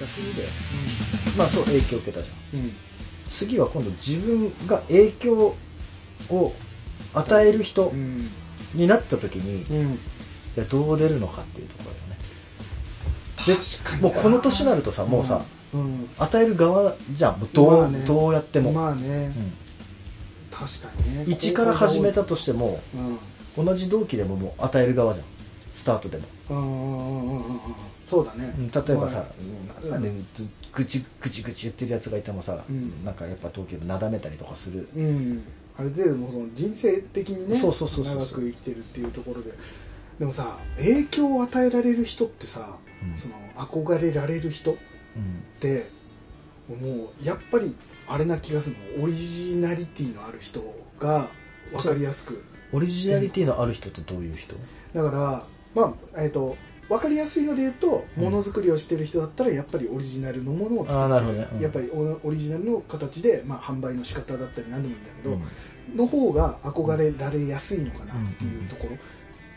逆にだよ。まあそう影響を受けたじゃん。うん。次は今度自分が影響を与える人うん。になった時に、うん。じゃあどう出るのかっていうところだよね。確かにもうこの年になるとさもうさ、うん。与える側じゃん。もうどう,、まあね。どうやっても、まあね。うん。確かにね。一から始めたとしてもうん。同じ同期でももう与える側じゃん。スタートでも、うんうんうんうんうんそうだね。うん例えばさ、まあなんでぐちぐちぐち言ってるやつがいてもさ、うん。なんかやっぱ同期でもなだめたりとかする。うん。ある程度もうその人生的にねそうそうそうそう長く生きてるっていうところで。でもさ影響を与えられる人ってさ、うん。その憧れられる人っうんてもうやっぱりあれな気がするの。オリジナリティのある人が分かりやすく。オリジナリティのある人ってどういう人？だからまあえっ、と分かりやすいので言うとうん。ものづくりをしてる人だったらやっぱりオリジナルのものを作ってね。うん。やっぱりオオリジナルの形で、まあ、販売の仕方だったり何でもいいんだけど、うん。の方が憧れられやすいのかなっていうところ、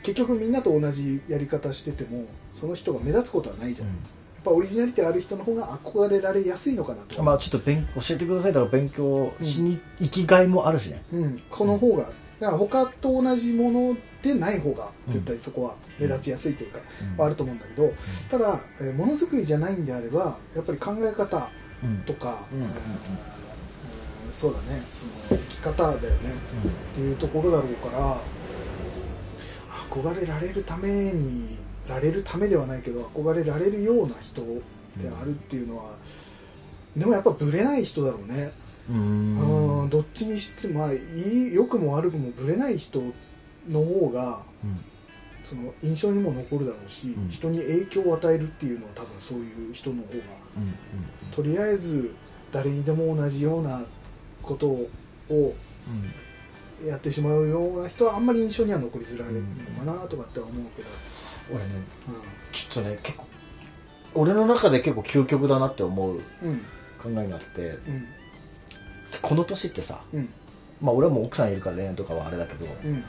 結局みんなと同じやり方しててもその人が目立つことはないじゃん、やっぱオリジナリティある人の方が憧れられやすいのかなと、まあちょっと勉教えてください。だから勉強しに生きがいもあるしね、うん、この方がだから他と同じものでない方が絶対そこは目立ちやすいというか、うん。はあると思うんだけどただえーものづくりじゃないんであればやっぱり考え方うん。とか、そうだねその生き方だよね、っていうところだろうから憧れられるためにられるためではないけど憧れられるような人であるっていうのは、でもやっぱブレない人だろうねうん。うん。うんどっちにしてもまあいい良くも悪くもブレない人の方がその印象にも残るだろうし、うん。人に影響を与えるっていうのは多分そういう人の方がうん。とりあえず誰にでも同じようなことをうん。やってしまうような人はあんまり印象には残りづらいのかなとかって思うけど、俺ねちょっとね結構俺の中で結構究極だなって思ううん。考えがあってうんこの年ってさうん。まあ俺はもう奥さんいるから恋愛とかはあれだけど、うん。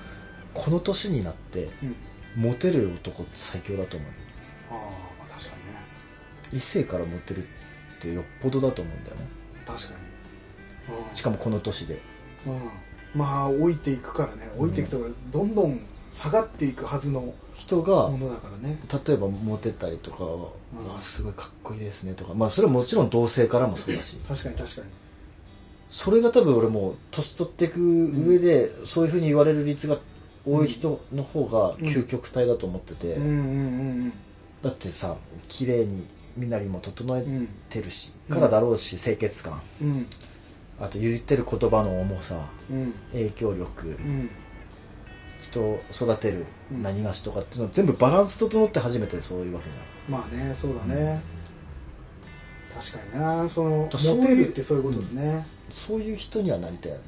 この年になってうん。モテる男って最強だと思うよ。ああまあ確かにね。異性からモテるってよっぽどだと思うんだよね。確かに。うん。しかもこの年で。うん。まあ老いていくからね。老いていくとかどんどん下がっていくはずの人がものだからね。例えばモテたりとかは、うん。すごいかっこいいですねとか。まあそれはもちろん同性からもそうだし。確かに確かにそれが多分俺もう年取っていく上で、そういうふうに言われる率が多い人の方が究極体だと思ってて、うんうんうんだってさ綺麗に身なりも整えうんてるし、うん。からだろうし清潔感。うん。あと言ってる言葉の重さうん。影響力、うん。人を育てるうん。何がしとかっていうのは全部バランス整って初めてそういうわけじまあねそうだね、確かにな。そのモテるってそういうことだね、ゃんそういう人にはなりたいよね。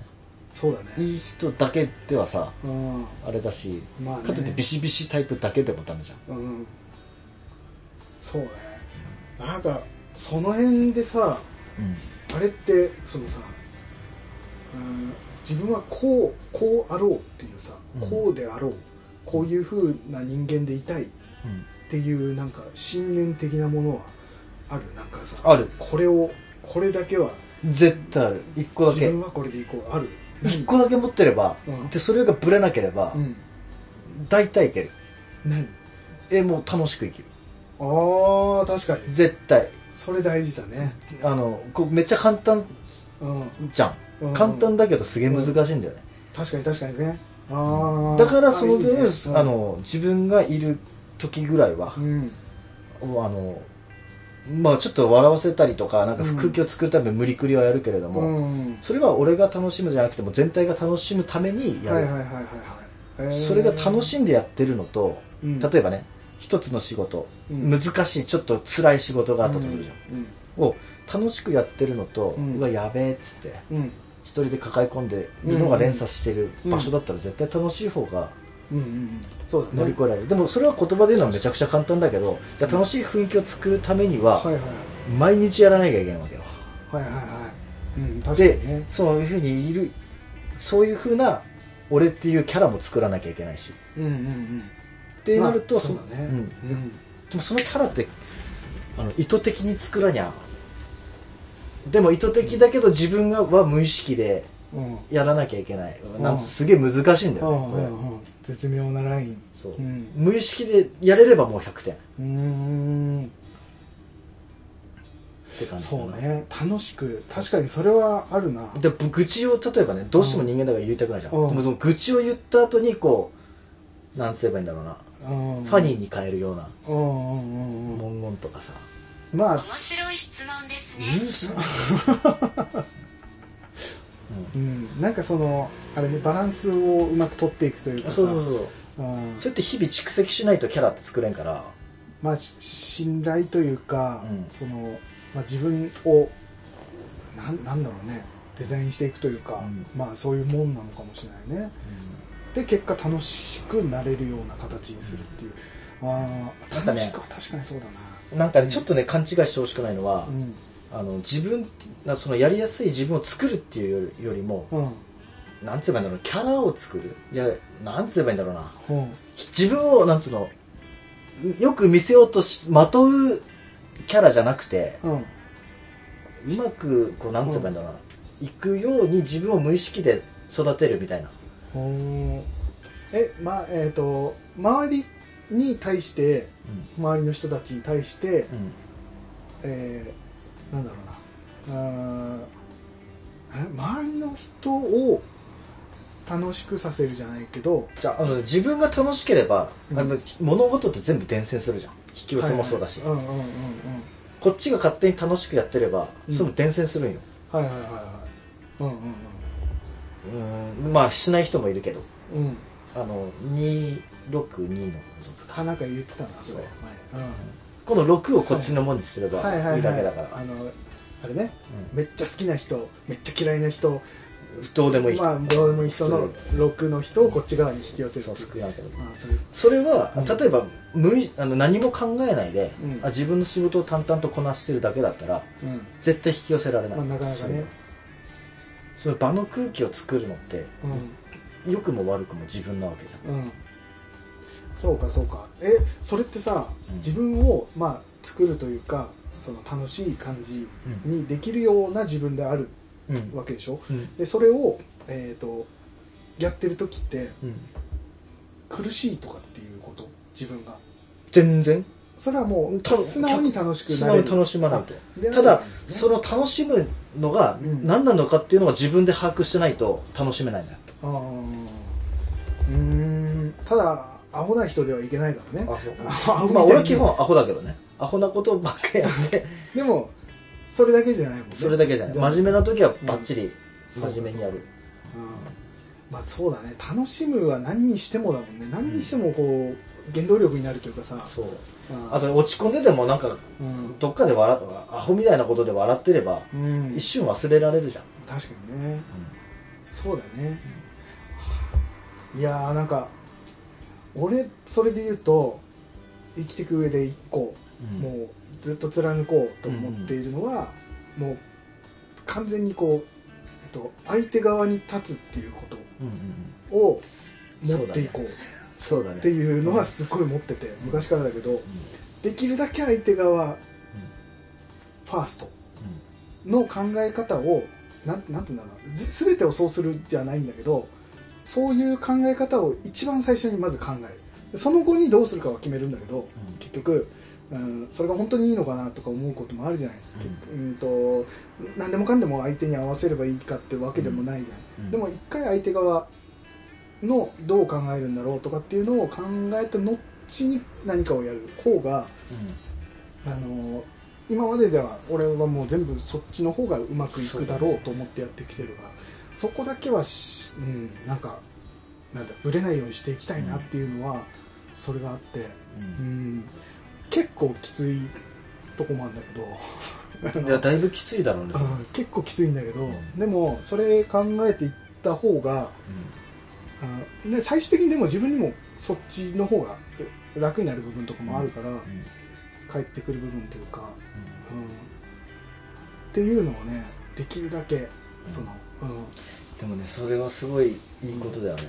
そうだね。いい人だけではさうん。あれだし、まあね。かといってビシビシタイプだけでもダメじゃん。うん。そうね。なんかその辺でさあれってそのさ、うん、自分はこうこうあろうっていうさ、うん。こうであろうこういう風な人間でいたいっうんていうなんか信念的なものはある？なんかさある。これをこれだけは絶対ある。一個だ自け分はこれでいこう。ある？一個だけ持ってれば、うん。でそれがブレなければ、うん。大体いける。何？えもう楽しく生きる。ああ確かに。絶対。それ大事だね。あのこうめっちゃ簡単うん。じゃん、うん。簡単だけどすげえ難しいんだよね、確かに確かにね。ああだからその分いいね。あの自分がいる時ぐらいはう、ん。あのまあちょっと笑わせたりとかなんか空気を作るために無理くりはやるけれども、うん。それは俺が楽しむじゃなくても全体が楽しむためにやる、それが楽しんでやってるのと、うん。例えばね一つの仕事、うん。難しいちょっと辛い仕事があったとするじゃん、を楽しくやってるのと、うわやべえっつって一人で抱え込んでるのが連鎖してる場所だったら絶対楽しい方がうんうんうん。そうだね。乗り越えられる、でもそれは言葉で言うのはめちゃくちゃ簡単だけどじゃあ楽しい雰囲気を作るためには毎日やらなきゃいけないわけよ。はいはいはい。うん確かでにね。そういうふうにいるそういうふうな俺っていうキャラも作らなきゃいけないし。うんうんうん。ってなると、まあそうだね。うん。うん。でもそのキャラってあの意図的に作らにゃでも意図的だけど自分がは無意識でうん。やらなきゃいけない、ん。なんつすげえ難しいんだよね、うんこれ、うん。うん絶妙なライン。そう、うん。無意識でやれればもう100点。っうーん。て感じそうね。楽しく確かにそれはあるな。で愚痴を例えばねどうしても人間だから言いたくないじゃん、うん。でもその愚痴を言った後にこうなんつえばいいんだろうな、うん。ファニーに変えるようなうんうんうん。うん文言とかさ、まあ。面白い質問ですね うん。なんかそのあれねバランスをうまく取っていくというかさ。そうそうそう。うん。そうやって日々蓄積しないとキャラって作れんから。まあし信頼というか、うん。その、まあ、自分をなんなんだろうね。デザインしていくというか、うん。まあそういうもんなのかもしれないね。で結果楽しくなれるような形にするっていう、ああ楽しくは確かにそうだな。なんかねちょっとね勘違いしてほしくないのは、うんあの自分なそのやりやすい自分を作るっていうよりよりもうん。なんつえばいいんだろうキャラを作る。いやなんつえばいいんだろうな。うん。自分をなんつうのよく見せようとしまとうキャラじゃなくてうん。うまくこうなんつえばいいんだろうな、いくように自分を無意識で育てるみたいな。うん。えまあえっ、と周りに対して周りの人たちに対してうん、うん。えーなんだろうな。周りの人を楽しくさせるじゃないけどじゃああの自分が楽しければ、うん。あの物事って全部伝染するじゃん。引き寄せもそうだし、こっちが勝手に楽しくやってれば、うん。その伝染するんよ。はいはいはいはい。うんうんうん。まあしない人もいるけど。うん。うんあの262の族か。あなんか言ってたなそれ。前この6をこっちのもんにすればいはいだけだから、あのあれね。うめっちゃ好きな人めっちゃ嫌いな人んどうでもいい人、まあどうでもいい人の6の。人をこっち側に引き寄せるそう少ないけどまあそれそれは、うん例えば無意あの何も考えないで、うんあ自分の仕事を淡々とこなしてるだけだったらうん絶対引き寄せられない、まあなかなかねその場の空気を作るのってうん良くも悪くも自分なわけじゃんそうかそうか。えそれってさ、うん。自分をまあ作るというかその楽しい感じにできるような自分であるうん。わけでしょ？うん。でそれを、えー、とやってる時ってうん。苦しいとかっていうこと？自分が。全然？それはもうた素直に楽しく素なれる。直に楽しまないと。ただねその楽しむのがうん。何なのかっていうのは自分で把握してないと楽しめないうーん。ただアホな人ではいけないからね。アホ。まあ俺は基本アホだけどね。アホなことばっかりやって。でもそれだけじゃないもんね。それだけじゃない。で真面目な時はバッチリうん。真面目にやる。うん。まあそうだね。楽しむは何にしてもだもんね。何にしてもこう原動力になるというかさ、そう。うん。あと落ち込んでてもなんかうん。どっかで笑アホみたいなことで笑ってればうん。一瞬忘れられるじゃん。確かにね。そうだよね、いやーなんか俺それで言うと生きていく上で一個、うん。もうずっと貫こうと思っているのは、もう完全にこうえっと相手側に立つっていうこうんうんうん。とを持っていこうそうだね。っていうのはすごい持ってて昔からだけどできるだけ相手側ファーストの考え方をなんなんていうんだろう全てをそうするじゃないんだけどそういう考え方を一番最初にまず考える。その後にどうするかは決めるんだけど結局、うん、それが本当にいいのかなとか思うこともあるじゃない、うん、と何でもかんでも相手に合わせればいいかってわけでもないじゃない、うん。でも一回相手側のどう考えるんだろうとかっていうのを考えた後に何かをやる方があの今まででは俺はもう全部そっちの方がうまくいくだろうと思ってやってきてるからそこだけはし、うん、なんかなんだぶれないようにしていきたいなっていうのはそれがあって、ううん。ん、結構きついとこもあるんだけど。いやだいぶきついだろうねうん結構きついんだけど、うん。でもそれ考えていった方があね、最終的にでも自分にもそっちの方が楽になる部分とかもあるから、帰ってくる部分というか、うん、っていうのをねできるだけその、うでもねそれはすごいいいことだよね。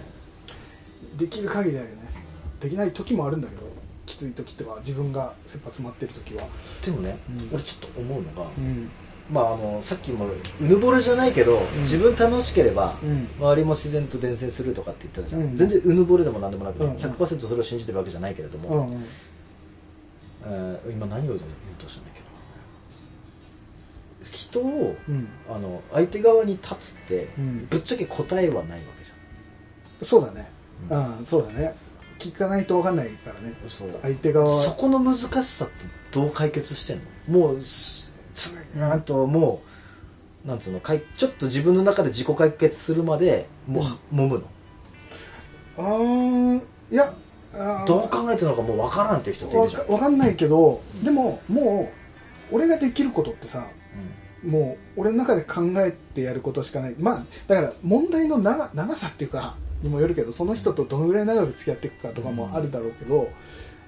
ん、できる限りだよね。できない時もあるんだけど、きつい時っては自分が切羽詰まってる時は。でもね、うん。俺ちょっと思うのが、うん。まああのさっきもうぬぼれじゃないけど、ん。自分楽しければ、うん。周りも自然と伝染するとかって言ったじゃん、うん。全然うぬぼれでもなんでもなく、うん。うん100%それを信じてるわけじゃないけれども、うんうん。えー今何を言おうとしたんだっけな人をうん。あの相手側に立つって、うん。ぶっちゃけ答えはないわけじそうだね。ううんそうだね。聞かないと分かんないからね。相手側は。そこの難しさってどう解決してんの？もうすつなんともうなんつうのかいちょっと自分の中で自己解決するまでもう、揉むの？あーいやどう考えてるのかもう分からんっていう人っていわるじゃん。かわかんないけどでももう俺ができることってさもう俺の中で考えてやることしかない。まあだから問題の長長さっていうかにもよるけどその人とどのぐらい長く付き合っていくかとかもあるだろうけど、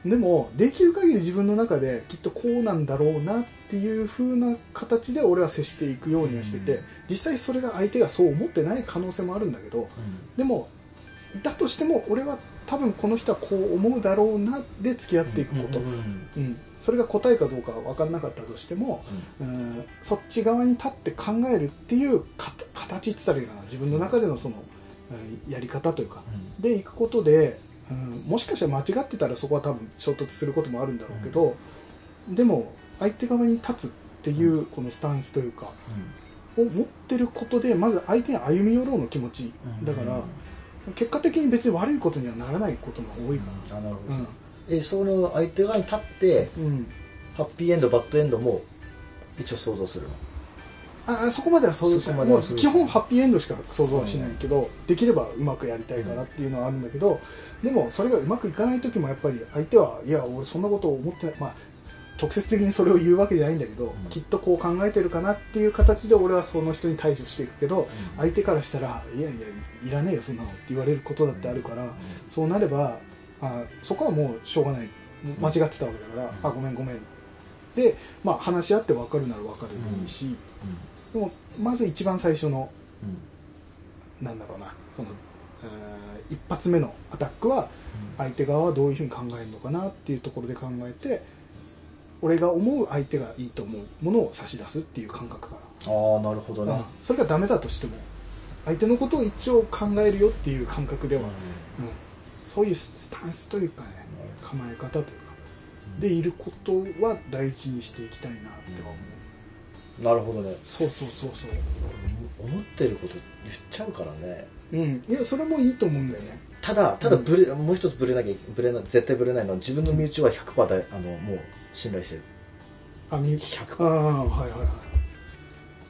でもできる限り自分の中できっとこうなんだろうなっていう風な形で俺は接していくようにはしてて、うん。実際それが相手がそう思ってない可能性もあるんだけどでもだとしても俺は多分この人はこう思うだろうなで付き合っていくこと、それが答えかどうかは分からなかったとしても、うん、そっち側に立って考えるっていうか形って言ったらいいかな。自分の中でのその、うんやり方というか。でいくことで、うん、もしかしたら間違ってたらそこは多分衝突することもあるんだろうけど、でも相手側に立つっていうこのスタンスというか、を持ってることでまず相手に歩み寄ろうの気持ちうんだから、結果的に別に悪いことにはならないことの方が多いかあなるほな。ど、えその相手側に立ってうん。うんハッピーエンドバッドエンドも一応想像するの？ああそこまでは想像しそない。もうこまでは想像しない。基本ハッピーエンドしか想像はしないけど、できればうまくやりたいからっていうのはあるんだけど、でもそれがうまくいかない時もやっぱり相手はいや俺そんなことを思ってない。まあ直接的にそれを言うわけじゃないんだけど、うん。きっとこう考えてるかなっていう形で俺はその人に対処していくけど、うん。相手からしたらいやいやいらねえよそんなのって言われることだってあるから、そうなればあそこはもうしょうがない。間違ってたわけだから、うん。あごめんごめん。で、まあ、話し合って分かるなら分かるでいいし、でもまず一番最初のなんだろうなその、えー一発目のアタックは相手側はどういうふうに考えるのかなっていうところで考えて俺が思う相手がいいと思うものを差し出すっていう感覚かああなるほどな、ね。うん。それがダメだとしても相手のことを一応考えるよっていう感覚では、うん。そういうスタンスというかね構え方というか。でいることは大事にしていきたいなっては思う、なるほどね。そうそうそうそう。思ってること言っちゃうからね。うん。いやそれもいいと思うんだよねただただブレ、もう一つブレなきゃブレな絶対ブレないのは自分の身内は100%だあのもう信頼してる。あみ100%ああはいはいはい。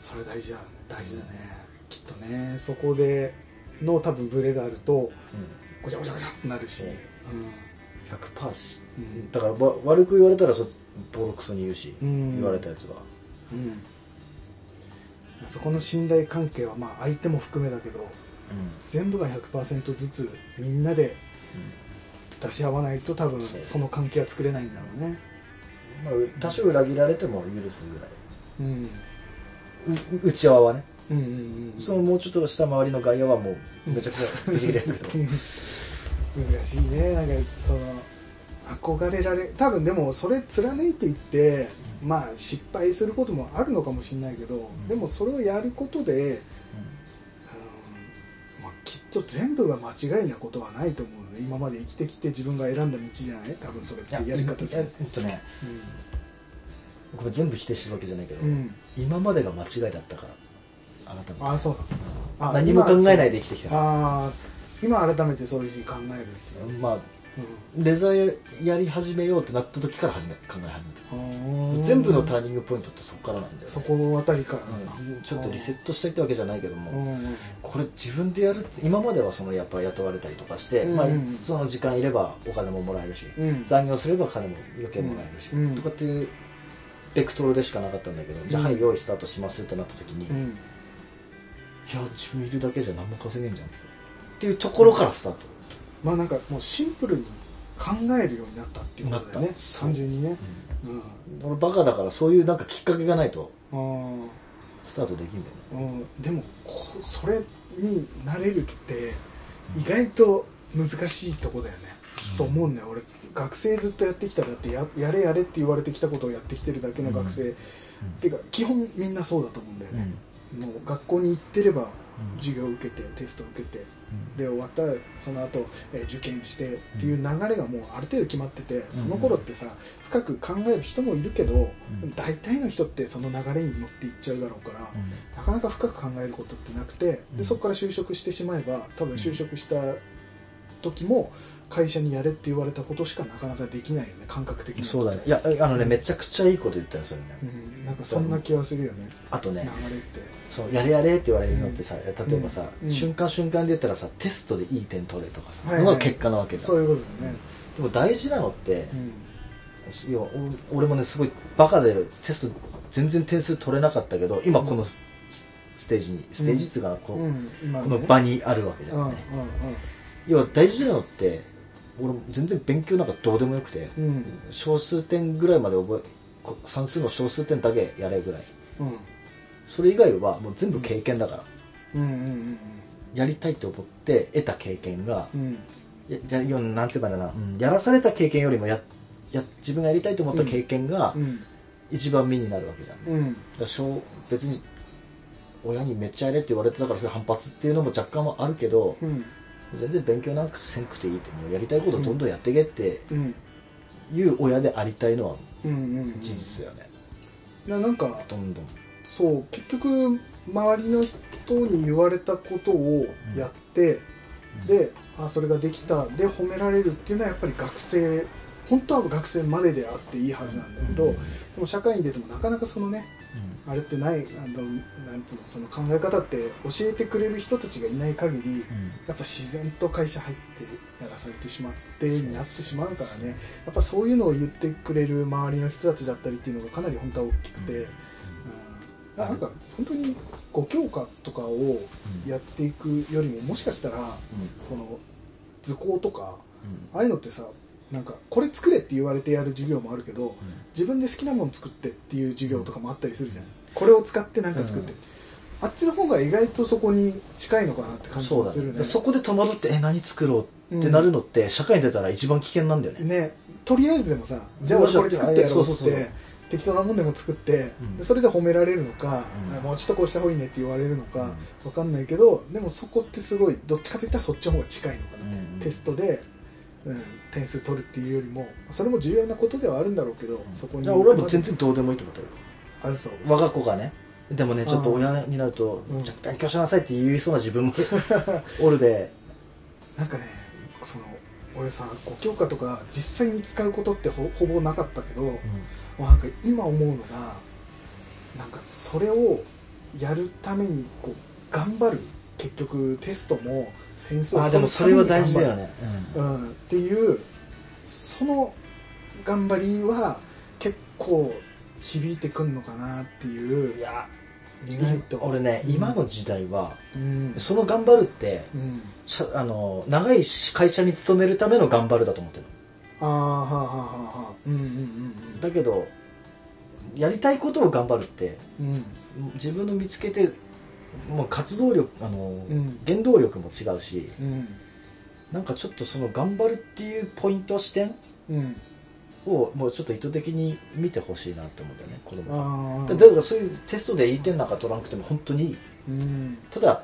それ大事だ。大事だね。きっとねそこでの多分ブレがあるとごちゃごちゃごちゃってなるし、ううん。100%し、うん。だからわ悪く言われたらそボロクソに言うし、うん。言われたやつは。うん。そこの信頼関係はまあ相手も含めだけど全部が100%ずつみんなで出し合わないと多分その関係は作れないんだろうね。まあ、多少裏切られても許すぐらうん。い、う内輪はね。うんうんうんそのもうちょっと下回りの外野はもうめちゃくちゃブチ切れるけど、難しいね。なんかその憧れられ多分でもそれ貫いていってまあ失敗することもあるのかもしれないけど、ん。でもそれをやることで、きっと全部が間違いなことはないと思うので今まで生きてきて自分が選んだ道じゃない？多分それってやり方じゃいやえっとねこれ全部否定してるわけじゃないけど、うん、うん、今までが間違いだったから改めて。ああそう。だあ何も考えないで生きてきたああ今改めてそういうふうに考えるまあうデザインやり始めようってなった時から始め考え始めた全部のターニングポイントってそこからなんだよ、ね、そこあたりから。うんちょっとリセットしたいってわけじゃないけども、うん。これ自分でやるって今まではそのやっぱ雇われたりとかして、うん。まあ、その時間いればお金ももらえるし、うん。残業すれば金も余計もらえるし、うん。とかっていうベクトルでしかなかったんだけど、じゃあはい用意スタートしますってなった時に、いうん。や自分いるだけじゃ何も稼げんじゃんっていうところからスタート、まあなんかもうシンプルに考えるようになったっていうことだよね。単純にね。俺バカだからそういうなんかきっかけがないと。うん、うんスタートできんだよね。うん、でもこそれになれるって意外と難しいとこだよね、と思うんだよ俺学生ずっとやってきたらだってややれやれって言われてきたことをやってきてるだけの学生、っていうか基本みんなそうだと思うんだよね、もう学校に行ってれば授業を受けてテストを受けてで終わったらその後、えー受験してっていう流れがもうある程度決まっててその頃ってさ深く考える人もいるけど、大体の人ってその流れに乗っていっちゃうだろうから、なかなか深く考えることってなくてうん。でそこから就職してしまえば多分就職した時も会社にやれって言われたことしかなかなかできないよね感覚的にそうだね。いやあのねめちゃくちゃいいこと言ったよそれね。うん、なんかそんな気はするよね。あとね流れってそうやれやれって言われるのってさ、例えばさ、うん瞬間瞬間で言ったらさテストでいい点取れとかさ、はいはいのが結果なわけだそういうことだよね、でも大事なのってう、ん。要はお俺もねすごいバカでテスト全然点数取れなかったけど今このス,、ステージにステージっていうかこう、こね。の場にあるわけじゃうんうんん。ね、要は大事なのって俺も全然勉強なんかどうでもよくて、うんうん。小数点ぐらいまで覚えこ算数の小数点だけやれぐらい。うんそれ以外はもう全部経験だから、うんうんやりたいと思って得た経験が、うん。うんやじゃなんて言えばいいんだな、うん。やらされた経験よりもやや自分がやりたいと思った経験がうん。一番身になるわけじゃん、うん。ら小別に親にめっちゃやれって言われてたからそれ反発っていうのも若干はあるけどうん。全然勉強なんかせんくていいってもう。やりたいことどんどんやってけってうん。いう親でありたいのはうんうん事実だよね、ななんかどんどんそう結局周りの人に言われたことをやって、であそれができたで褒められるっていうのはやっぱり学生本当は学生までであっていいはずなんだけど、うん。でも社会に出てもなかなかそのねあれってないあのなんつうのその考え方って教えてくれる人たちがいない限りやっぱ自然と会社入ってやらされてしまってになってしまうからね。やっぱそういうのを言ってくれる周りの人たちだったりっていうのがかなり本当は大きくて、うんなんか本当に5教科とかをやっていくよりももしかしたらその図工とかああいうのってさなんかこれ作れって言われてやる授業もあるけど自分で好きなもの作ってっていう授業とかもあったりするじゃん。これを使って何か作って、うん。あっちの方が意外とそこに近いのかなって感じがするね。ね。そこで戸惑ってえ何作ろうってなるのって、社会に出たら一番危険なんだよね。ね。とりあえずでもさじゃあ俺これ作ってやろうっつって適当なもんでも作って、うん。でそれで褒められるのか、うん。もうちょっとこうした方がいいねって言われるのか、わかんないけどでもそこってすごいどっちかといったらそっちの方が近いのかな、うんテストで、うん、点数取るっていうよりもそれも重要なことではあるんだろうけど、そこに俺はもう全然どうでもいいと思ってる。あ嘘。我が子がねでもねちょっと親になるとうん。ちょっと勉強しなさいって言いそうな自分も おるで。なんかねその俺さ5教科とか実際に使うことってほほぼなかったけど、もうなんか今思うのがなんかそれをやるためにこう頑張る結局テストも点数をあーでもそれは大事だよね、うん、っていうその頑張りは結構響いてくんのかなっていう。んいうや意外と。俺ね、うん。今の時代はうん。その頑張るってうん。あの長い会社に勤めるための頑張るだと思ってるああはあはあはあはあうんうんだけどやりたいことを頑張るってうん。うん自分の見つけてもう活動力あの、ん。原動力も違うしうん。なんかちょっとその頑張るっていうポイント視点うんをもうちょっと意図的に見てほしいなって思うんだよね子供が。だだからそういうテストでいい点なんか取らなくても本当にいい。うん。ただ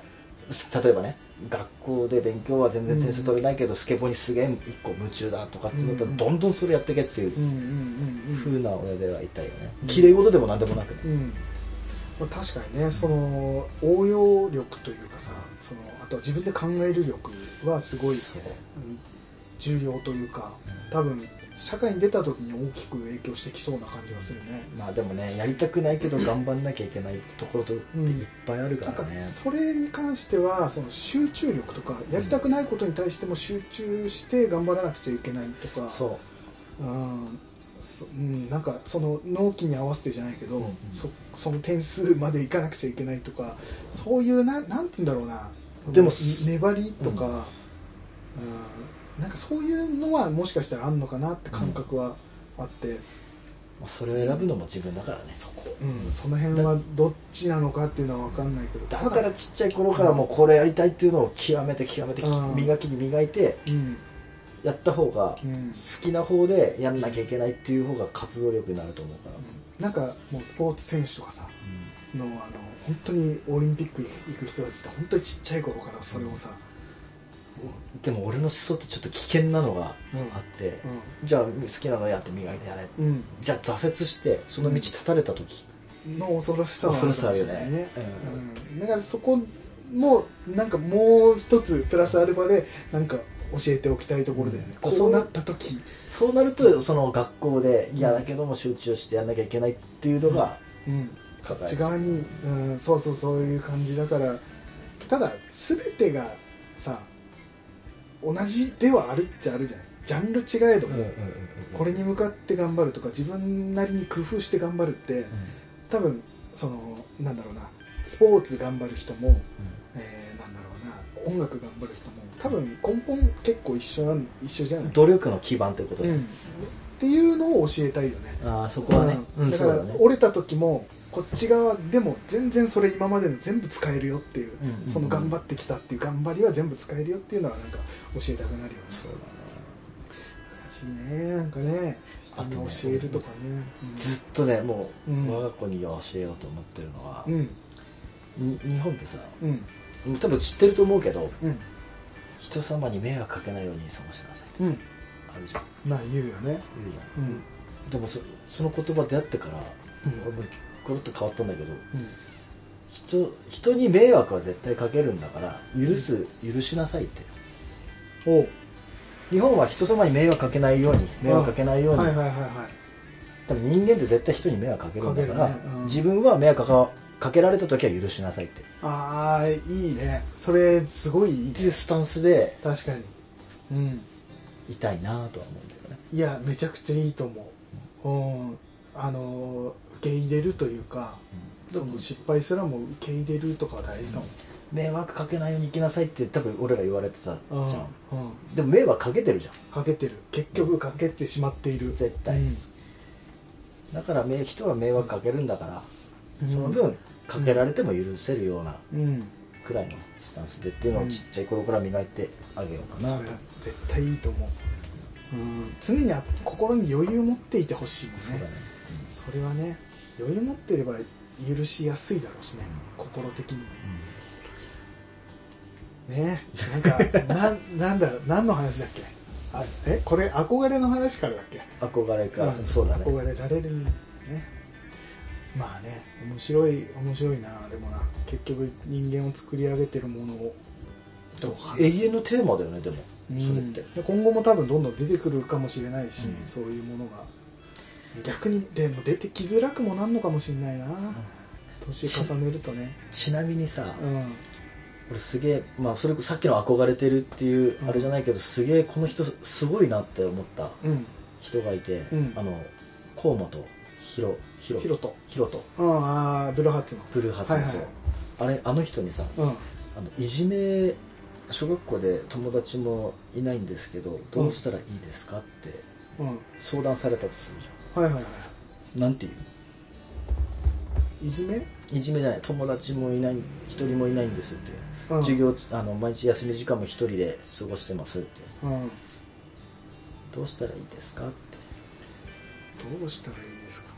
例えばね学校で勉強は全然点数取れないけど、スケボーにすげえ一個夢中だとかっていうのだったらうんどんどんそれやってけっていううんうな親ではいたいよね。うん。綺麗事でも何でもなくね。うん。まあ、確かにねその応用力というかさそのあとは自分で考える力はすごい、重要というか多分社会に出た時に大きく影響してきそうな感じがするね。まあでもねやりたくないけど頑張んなきゃいけないところとっていっぱいあるかなんからねそれに関してはその集中力とかやりたくないことに対しても集中して頑張らなくちゃいけないとか。そう。うんそうん、なんかその納期に合わせてじゃないけど、うんうん。そその点数までいかなくちゃいけないとかそういうななんつうんだろうな。でもね粘りとか、うんなんかそういうのはもしかしたらあんのかなって感覚はあって、まあそれを選ぶのも自分だからね。そこ、うん、その辺はどっちなのかっていうのは分かんないけど。だからちっちゃい頃からもうこれやりたいっていうのを極めて極めてうん。磨きに磨いてうんやった方がうん。好きな方でやんなきゃいけないっていう方が活動力になると思うから、なんかもうスポーツ選手とかさのあの本当にオリンピック行く人たちって本当にちっちゃい頃からそれをさ、でも俺の思想ってちょっと危険なのがうん。あって、じゃあ好きなのやって磨いてやれうん。うんじゃあ挫折してその道立たれた時、の恐ろしさはあるよね。うん。だからそこもなんかもう一つプラスアルファでなんか教えておきたいところだよね、うん。こうなった時。そうなるとその学校で嫌だけども集中してやんなきゃいけないっていうのが、うん。そっち側に、うん、そうそうそういう感じだからただ全てがさ同じではあるっちゃあるじゃない。ジャンル違えども、これに向かって頑張るとか自分なりに工夫して頑張るって多分そのなんだろうなスポーツ頑張る人も、えーなんだろうな音楽頑張る人も多分根本結構一緒なん一緒じゃない、努力の基盤ということで、うん、っていうのを教えたいよね。ああそこはね、うん。だから折れた時もこっち側でも全然それ今までの全部使えるよっていう、うんうんその頑張ってきたっていう頑張りは全部使えるよっていうのはなんか教えたくなるよねそう難しいねなんかねあとね人に教えるとかね。だねずっとねもう、うん。我が子に教えようと思ってるのは、うん。に日本ってさうん。多分知ってると思うけどうん。人様に迷惑かけないように過ごしなさいとうん。あるじゃん。まあ言うよね。言うじゃん。うん。でもそその言葉出会ってから、うんコロッと変わったんだけどうん。人人に迷惑は絶対かけるんだから許す、許しなさいって。お。う日本は人様に迷惑かけないように迷惑かけないように、はいはいはいはい。多分人間って絶対人に迷惑かけるんだから、ね。うん。自分は迷惑かかけられた時は許しなさいって。ああいいね。それすごいいいっていうねスタンスで確かにうん。いたいなとは思うんだよね。いやめちゃくちゃいいと思う、うん、あの受け入れるというか、その失敗すらも受け入れるとかは大事かも、迷惑かけないように生きなさいって多分俺ら言われてたじうん。ゃん、うん。でも迷惑かけてるじゃん。かけてる。結局かけてしまっている。絶対。うん。だからめ人は迷惑かけるんだから、うん。その分かけられても許せるようなうん。くらいのスタンスでっていうのをちっちゃい頃から磨いてあげようかな。それは絶対いいと思う、うん、常にあ心に余裕を持っていてほしいもんね。そね、それはね余裕持ってれば許しやすいだろうしね、心的にも。ねなんか ななんだ何の話だっけ？あえこれ憧れの話からだっけ？憧れか、んそうだね。憧れられるね。まあね面白い面白いなでもな。結局人間を作り上げてるものを。永遠のテーマだよねでも、うん。それって。で今後も多分どんどん出てくるかもしれないし、うん。そういうものが逆にでも出てきづらくもなんのかもしれないな、年重ねるとね。ちなみにさ、うん。俺すげえまあそれさっきの憧れてるっていううん。あれじゃないけど、すげえこの人すごいなって思ったうん。人がいて、うん。あの河本ひろひろヒロト。ひろとうんああブルーハーツの。ブルーハーツのそう、あれあの人にさうん。あのいじめ小学校で友達もいないんですけどどうしたらいいですかってうん。相談されたとするじはいはいはゃんなんていう？いいじめ？いじめじゃない。友達もいない一人もいないんですって、うん。授業あの毎日休み時間も一人で過ごしてますって。うん。どうしたらいいですかって。どうしたらいいですか？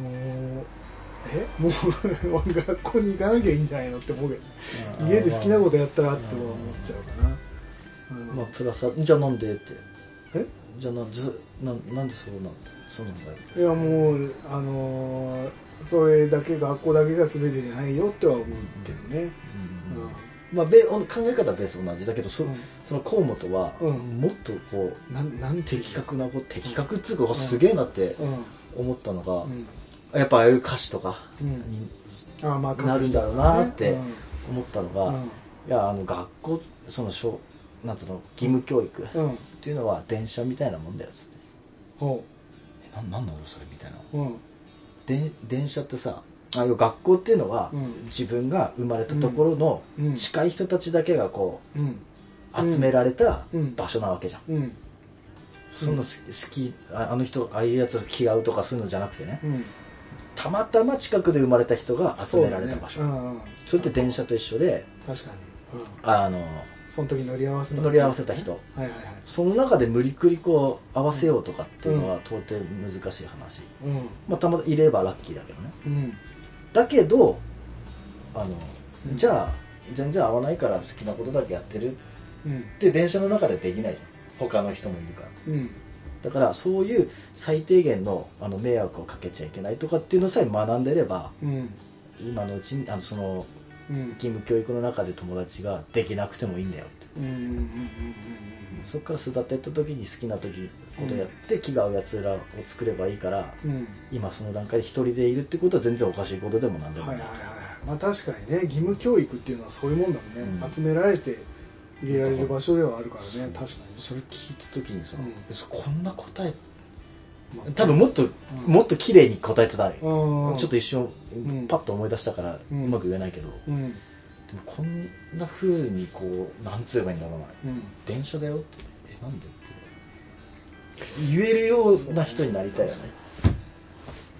もうえ？もう学校に行かなきゃいいんじゃないのって思うけど。家で好きなことやったらって思っちゃうかな、うん。まあプラスじゃあなんでって。え？じゃあなずななんでそうなんそうなんだよいやもうあのーそれだけ学校だけが全てじゃないよっては思うけどね、うんうんまあ、べ考え方はベース同じだけどそ,、うん。その河本は、うん。もっとこうなんなんて的確なこと的確っつうか、すげえなってうん。思ったのが、うん。やっぱああいう歌詞とかうん。にああまあなるんだろうなってうん。思ったのが、うん。いやあの学校その小なんつうの義務教育っうん。ていうのは電車みたいなもんだよっつって。ほえななんなのそれみたいな。ううん。で電車ってさあの学校っていうのは、うん。自分が生まれたところのうん。近い人たちだけがこうん。う集められたうん。場所なわけじゃん、うん。そんな好きああの人ああいうやつが気が合うとかそういうのじゃなくてね。うん。たまたま近くで生まれた人が集められた場所。そ,、ね。れって電車と一緒で確かに。あのその時乗り合わせた乗り合わせた人。はいはいはい。その中で無理くりこう合わせようとかっていうのは到底難しい話、うん。まあ、たまたま入れればラッキーだけどね。うん。だけどあの、うん。じゃあ全然合わないから好きなことだけやってる。うん。って電車の中でできないじゃん。他の人もいるから。うん。だからそういう最低限のあの迷惑をかけちゃいけないとかっていうのさえ学んでればうん。今のうちにあのそのうん義務教育の中で友達ができなくてもいいんだよって。そこから巣立ってった時に好きな時ことやって気が合うやつらを作ればいいからうん。うん今その段階で一人でいるってことは全然おかしいことでもなんでもない。いははいはい。まあ確かにね義務教育っていうのはそういうもんだもんね、うん。集められて入れられる場所ではあるからね。確かそれ聞いた時にさ、うん。こんな答え多分もっと、もっと綺麗に答えてたよ、うん。ちょっと一瞬んパッと思い出したからううんまく言えないけど、うん。でもこんな風にこうなんつえばいいんだろうな。うん。電車だよって。えなんでって。言えるような人になりたいよね。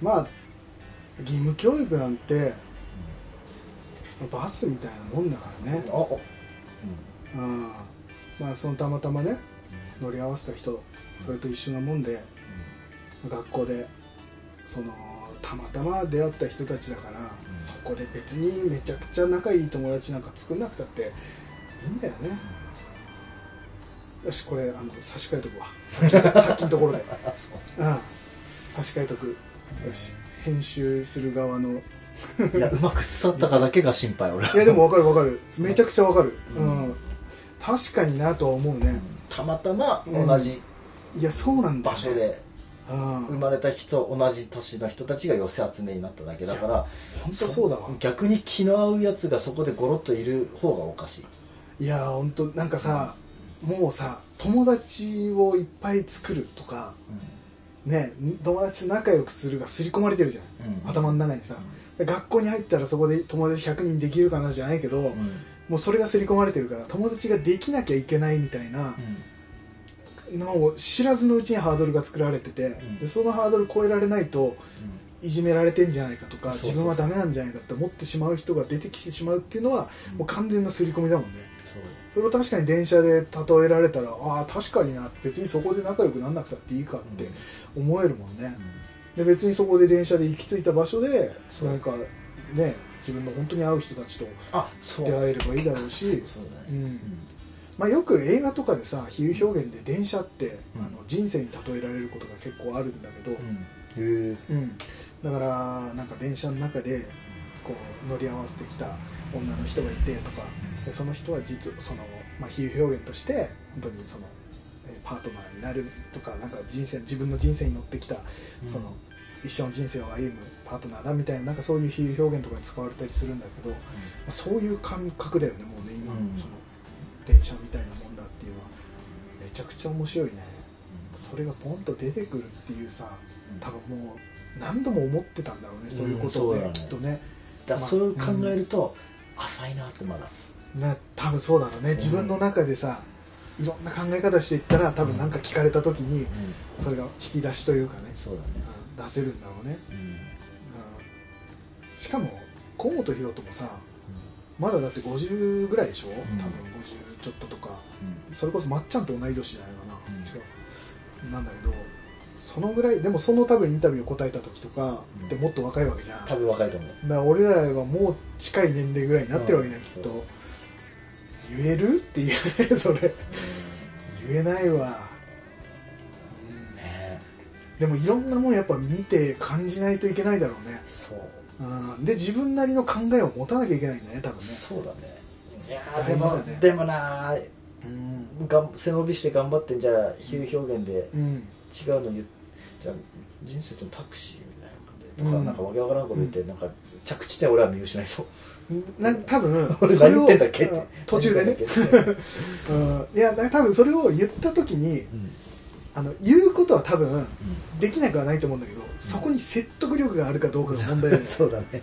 まあ義務教育なんてバスみたいなもんだからね。ああ。うん。まあそのたまたまね乗り合わせた人それと一緒なもんで学校でそのたまたま出会った人たちだから、うん。そこで別にめちゃくちゃ仲いい友達なんか作んなくたっていいんだよね、よしこれあの差し替えとくわ。さっきのところで。う。うん。差し替えとく。よし。編集する側の。いやうまく伝わったかだけが心配俺いやでも分かる分かる。めちゃくちゃ分かる、ううん。ん確かになとは思うね、たまたま同じいやそうなんだ場所で。うん生まれた人同じ年の人たちが寄せ集めになっただけだから本当そうだわ。逆に気の合うやつがそこでゴロッといる方がおかしい。いや本当なんかさ、もうさ友達をいっぱい作るとかね友達と仲良くするが刷り込まれてるじゃん、うん。頭の中にさ、学校に入ったらそこで友達100人できるかなじゃないけど、うん。もうそれが刷り込まれてるから友達ができなきゃいけないみたいな、知らずのうちにハードルが作られてて、ん。でそのハードル超えられないといじめられてんじゃないかとか自分はダメなんじゃないかって思ってしまう人が出てきてしまうっていうのは、うん。もう完全な刷り込みだもんね。それを確かに電車で例えられたらああ確かにな別にそこで仲良くなんなくたっていいかって思えるもんね、で別にそこで電車で行き着いた場所でなんかね自分の本当に合う人たちとあそう。出会えればいいだろうし。そうだね。うんまあ、よく映画とかでさ比喩表現で電車って、うん。あの人生に例えられることが結構あるんだけど、うん。うん。だからなんか電車の中でこう乗り合わせてきた女の人がいてとかでその人は実その、まあ、比喩表現として本当にそのえーパートナーになるとかなんか人生自分の人生に乗ってきたうん。その、一生の人生を歩むパートナーだみたいななんかそういう比喩表現とかに使われたりするんだけど、まあそういう感覚だよねもうね今のうん。その電車みたいなもんだっていうのはめちゃくちゃ面白いね。それがポンと出てくるっていうさ多分もう何度も思ってたんだろうねそういうことをね,、きっとね。だからそう考えると浅いなってまだ。な多分そうだろうね。自分の中でさいろんな考え方していったら多分何か聞かれた時にそれが引き出しというかね、そうだね。うん出せるんだろうね、うん。うん。しかも河本大翔もさまだだって50ぐらいでしょ、多分50ちょっととかそれこそまっちゃんと同い年じゃないかな、うん。違うなんだけどそのぐらいでもその多分インタビューを答えた時とかうん。ってもっと若いわけじゃん、多分若いと思う。だから俺らはもう近い年齢ぐらいになってるわけじゃん、うん。きっと。言える？っていうねそれ。言えないわ、ね。でもいろんなもんやっぱ見て感じないといけないだろうね、そう。うん、で自分なりの考えを持たなきゃいけないんだね多分ね。そうだねいやでもねでもなーうん、がん背伸びして頑張ってんじゃあ比喩表現でうん、違うの言っじゃあ人生とタクシーみたいな感じでとか、うんなんかわけわからんこと言って、なんか着地点俺は見失いそう。な多分 俺それを何言ってんだっけ？ってうん途中でね。うん。いやだ多分それを言った時にけうん。あの言うことは多分できなくはないと思うんだけどそこに説得力があるかどうかが問題だよね。そうだね。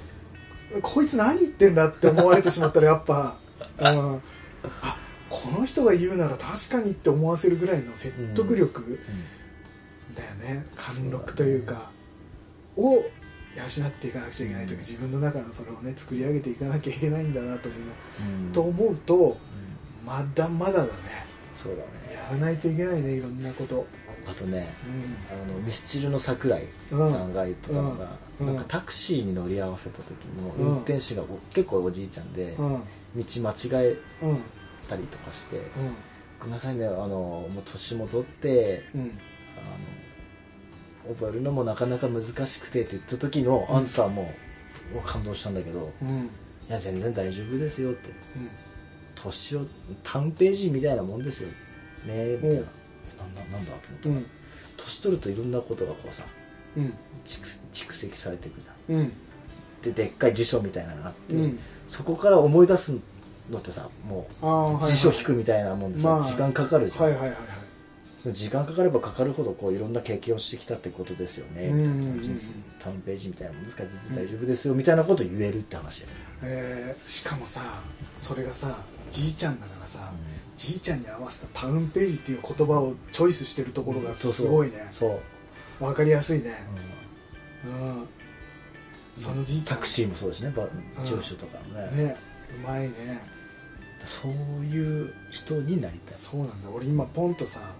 こいつ何言ってんだって思われてしまったらやっぱ、うん、あこの人が言うなら確かにって思わせるぐらいの説得力だよね。貫禄というかを養っていかなくちゃいけないというか自分の中のそれをね作り上げていかなきゃいけないんだなと思ううん。と思うとまだまだだね。そうだね。やらないといけないねいろんなこと。あとねうん。あのミスチルの桜井さんが言ってたのが、うん。なんかタクシーに乗り合わせた時のうん。運転手がお結構おじいちゃんで、間違えうんたりとかしてうん「ごめんなさいねあのもう年も取ってうん。あの覚えるのもなかなか難しくて」って言った時のアンサーも、もう感動したんだけどうん「いや全然大丈夫ですよ」って。年を単ページみたいなもんですよねみたいな、う。んなんだなんだと思ったら、うん。年取るといろんなことがこうさうん。蓄蓄積されていくじゃん。うん。ででっかい辞書みたいなのがあって、うんそこから思い出すのってさもう辞書引くみたいなもんでさ、まあ時間かかるじゃん、はいはいはいはい。その時間かかればかかるほどこういろんな経験をしてきたってことですよね、うんみたいな人生単ページみたいなもんですから全然大丈夫ですよ。みたいなこと言えるって話だよね、えーしかもさそれがさじいちゃんだからさ、うん。じいちゃんに合わせたタウンページっていう言葉をチョイスしてるところがすごいね。そう、わかりやすいね。うん。うんそのタクシーもそうだしね。ば住所とかもね。ね。うまいね。そういう人になりたい。そうなんだ。俺今ポンとさ、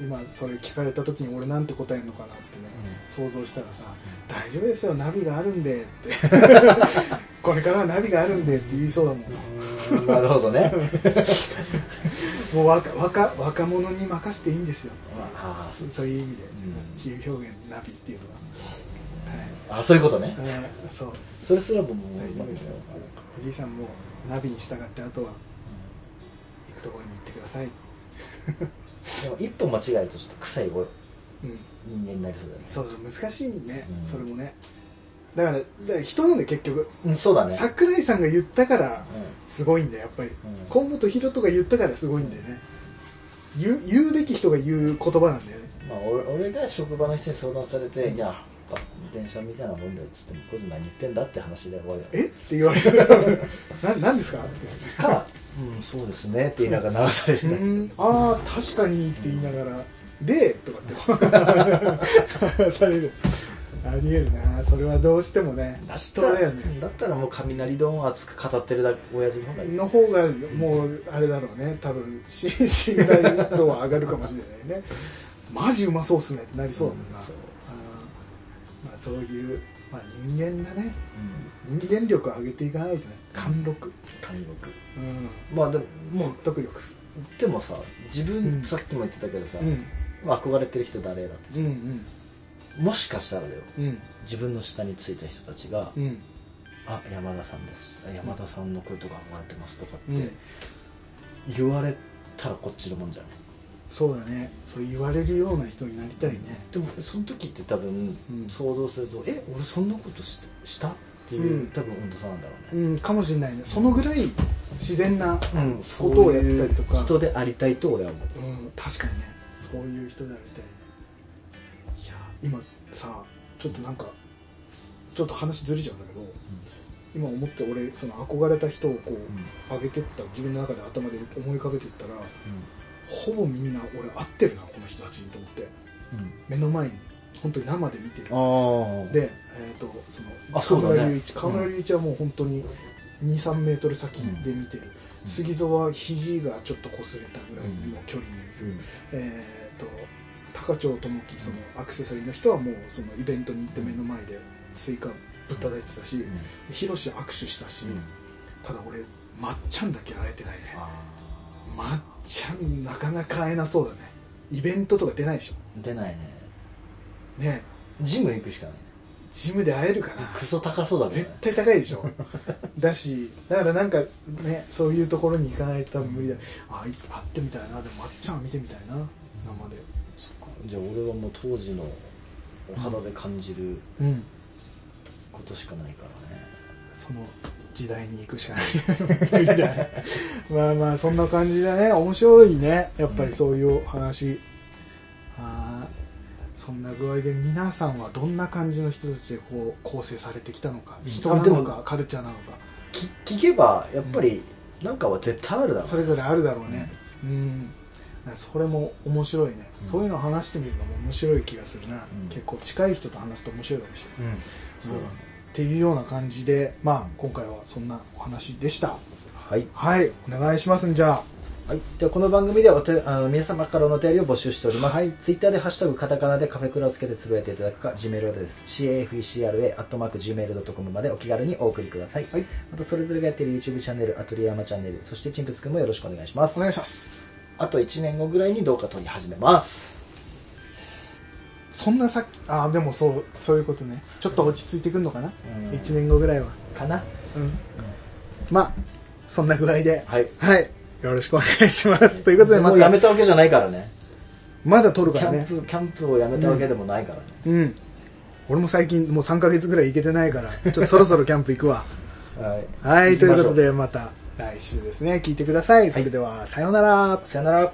今それ聞かれた時に俺なんて答えるのかなってね、想像したらさ「大丈夫ですよナビがあるんで」って。これからはナビがあるんでって言いそうだもんうん。なるほどね。もう若若若者に任せていいんですよ。ああそういう意味で、ん。比喩表現ナビっていうのはあそういうことね。はい、うんそう。それすらももう大丈夫ですよ。おじいさんもナビに従ってあとは行くところに行ってください、でも一歩間違えるとちょっと臭いおうん、人間になりそうだよね。そうそう難しいね、うん。それもね。だからだから人なんで結局うんそうだね。桜井さんが言ったからうすごいんだよやっぱり。んうん。河本大翔が言ったからすごいんだよね。言う言うべき人が言う言葉なんだよね。まあ、俺俺が職場の人に相談されて「いやバ電車みたいなもんだよ」っつっても「こいつ何言ってんだ?」って話で終わりだ。よえ？って言われる。な何ですか？ってか「うんそうですね」って言いながら流される。うん。ああ確かにって言いながら「で」とかって。される。ありえるな。それはどうしてもね。人だよね。だったらもう雷丼を熱く語ってるだけ親父の方がいい。の方がもうあれだろうね。多分し信頼度は上がるかもしれないね。マジうまそうっすねってなりそうだもんな、うんまあ、そういう、まあ、人間だね人間力を上げていかないとね貫禄、単独うん、まあでもも説得力。うでもさ自分、うん。さっきも言ってたけどさ、憧れてる人誰だってうんうん。もしかしたらだよ。うん。自分の下についた人たちが「うん。あ山田さんです。あ山田さんの声とか憧れてます」とかってうん。言われたらこっちのもんじゃないそうだね。そう言われるような人になりたいね。でもその時って多分、うん。想像すると「え俺そんなことしした?」っていう、うん。多分温度差なんだろうね、うんかもしれないね。そのぐらい自然なうんことをやってたりとか、人でありたいと俺は思う。うん、確かにね。そういう人でありたいね。いや今さちょっとなんかちょっと話ずれちゃうんだけど、今思って俺その憧れた人をこう、上げてった自分の中で頭で思い浮かべていったらほぼみんな俺合ってるなこの人たちにと思って。うん。目の前に。本当に生で見てる。で、えー、とその河村隆一河村隆一はもう本当に23メートル先で見てる、うん。杉蔵は肘がちょっと擦れたぐらいの距離にいる、うん。えー、と高町智樹そのアクセサリーの人はもうそのイベントに行って目の前でスイカぶったたいてたし、ヒロシ握手したし、うん。ただ俺まっちゃんだけ会えてないね。あまっちゃんなかなか会えなそうだね。イベントとか出ないでしー出ないね。ょね。ジム行くしかないジムで会えるかな。クソ高そうだけど絶ね対高いでしょ。だしだからなんかねそういうところに行かないと多分無理だ。あい会ってみたいな。でもまっちゃんは見てみたいな。生で。そっか。じゃあ俺はもう当時のお肌で感じるうん。ことしかないからね。その時代に行くしかない。無理だねまあまあそんな感じだね。面白いね。やっぱりそういう話、あーそんな具合で皆さんはどんな感じの人たちでこう構成されてきたのか。うん。人なのかカルチャーなのか。き聞けばやっぱりなんかは絶対あるだろうそれぞれあるだろうね。うん。それも面白いね、うん。そういうのを話してみるのも面白い気がするな、うん。結構近い人と話すと面白いかもしれない、うん。そうだねっていうような感じでまあ今回はそんなお話でした。はい。はい。お願いしますんじゃあ。はい、ではこの番組ではお手あの皆様からのお便りを募集しております、はい。ツイッターで「ハッシュタグカタカナ」でカフェクラをつけてつぶやいていただくか Gmail アドレス cafecra.gmail.com までお気軽にお送りください、はい。またそれぞれがやっている YouTube チャンネルアトリエヤマチャンネルそしてチンプスくんもよろしくお願いします。お願いします。あと1年後ぐらいに動画撮り始めますそんなさっきああでもそうそういうことね。ちょっと落ち着いてくんのかな、うん。1年後ぐらいはかな？うん。まあそんな具合で。はい。はい。よろしくお願いします。ということでまもうやためたわけじゃないからね。まだ撮るキャンからねプキャンプをやめたわけでもないからね、うん。俺も最近もう3ヶ月ぐらい行けてないからちょっとそろそろキャンプ行くわ。はい。はいということでまた来週ですね。聞いてください。それでは、さようなら。さよなら